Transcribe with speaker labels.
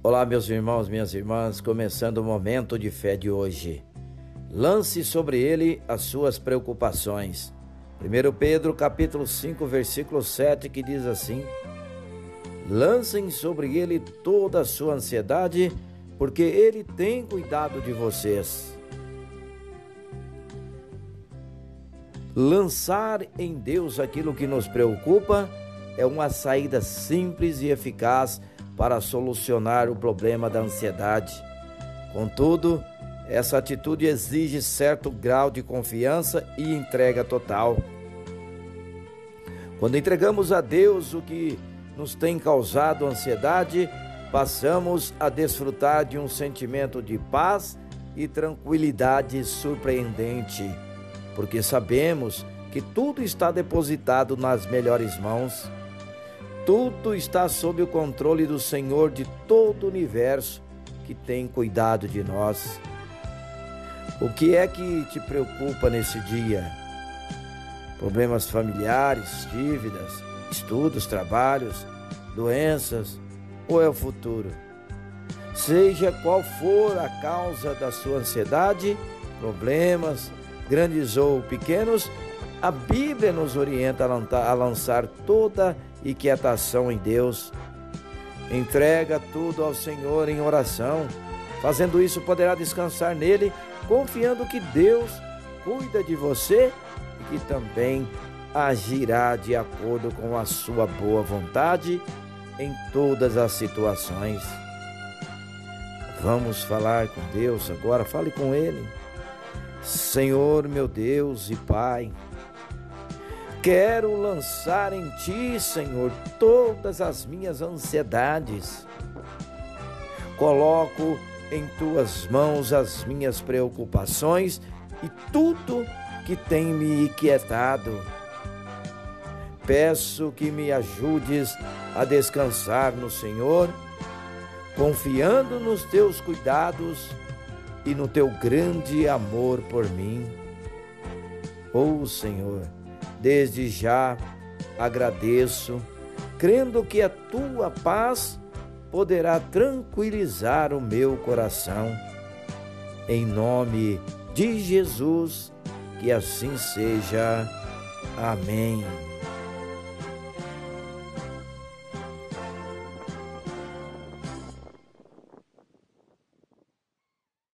Speaker 1: Olá, meus irmãos, minhas irmãs, começando o momento de fé de hoje. Lance sobre ele as suas preocupações. 1 Pedro capítulo 5, versículo 7, que diz assim: Lancem sobre ele toda a sua ansiedade, porque ele tem cuidado de vocês. Lançar em Deus aquilo que nos preocupa é uma saída simples e eficaz para solucionar o problema da ansiedade. Contudo, essa atitude exige certo grau de confiança e entrega total. Quando entregamos a Deus o que nos tem causado ansiedade, passamos a desfrutar de um sentimento de paz e tranquilidade surpreendente, porque sabemos que tudo está depositado nas melhores mãos tudo está sob o controle do Senhor de todo o universo que tem cuidado de nós. O que é que te preocupa nesse dia? Problemas familiares, dívidas, estudos, trabalhos, doenças ou é o futuro? Seja qual for a causa da sua ansiedade, problemas, grandes ou pequenos, a Bíblia nos orienta a lançar toda e quietação em Deus. Entrega tudo ao Senhor em oração. Fazendo isso, poderá descansar nele, confiando que Deus cuida de você e que também agirá de acordo com a sua boa vontade em todas as situações. Vamos falar com Deus agora, fale com Ele. Senhor, meu Deus e Pai, Quero lançar em ti, Senhor, todas as minhas ansiedades. Coloco em tuas mãos as minhas preocupações e tudo que tem me inquietado. Peço que me ajudes a descansar no Senhor, confiando nos teus cuidados e no teu grande amor por mim. Oh Senhor, Desde já agradeço, crendo que a tua paz poderá tranquilizar o meu coração. Em nome de Jesus, que assim seja. Amém.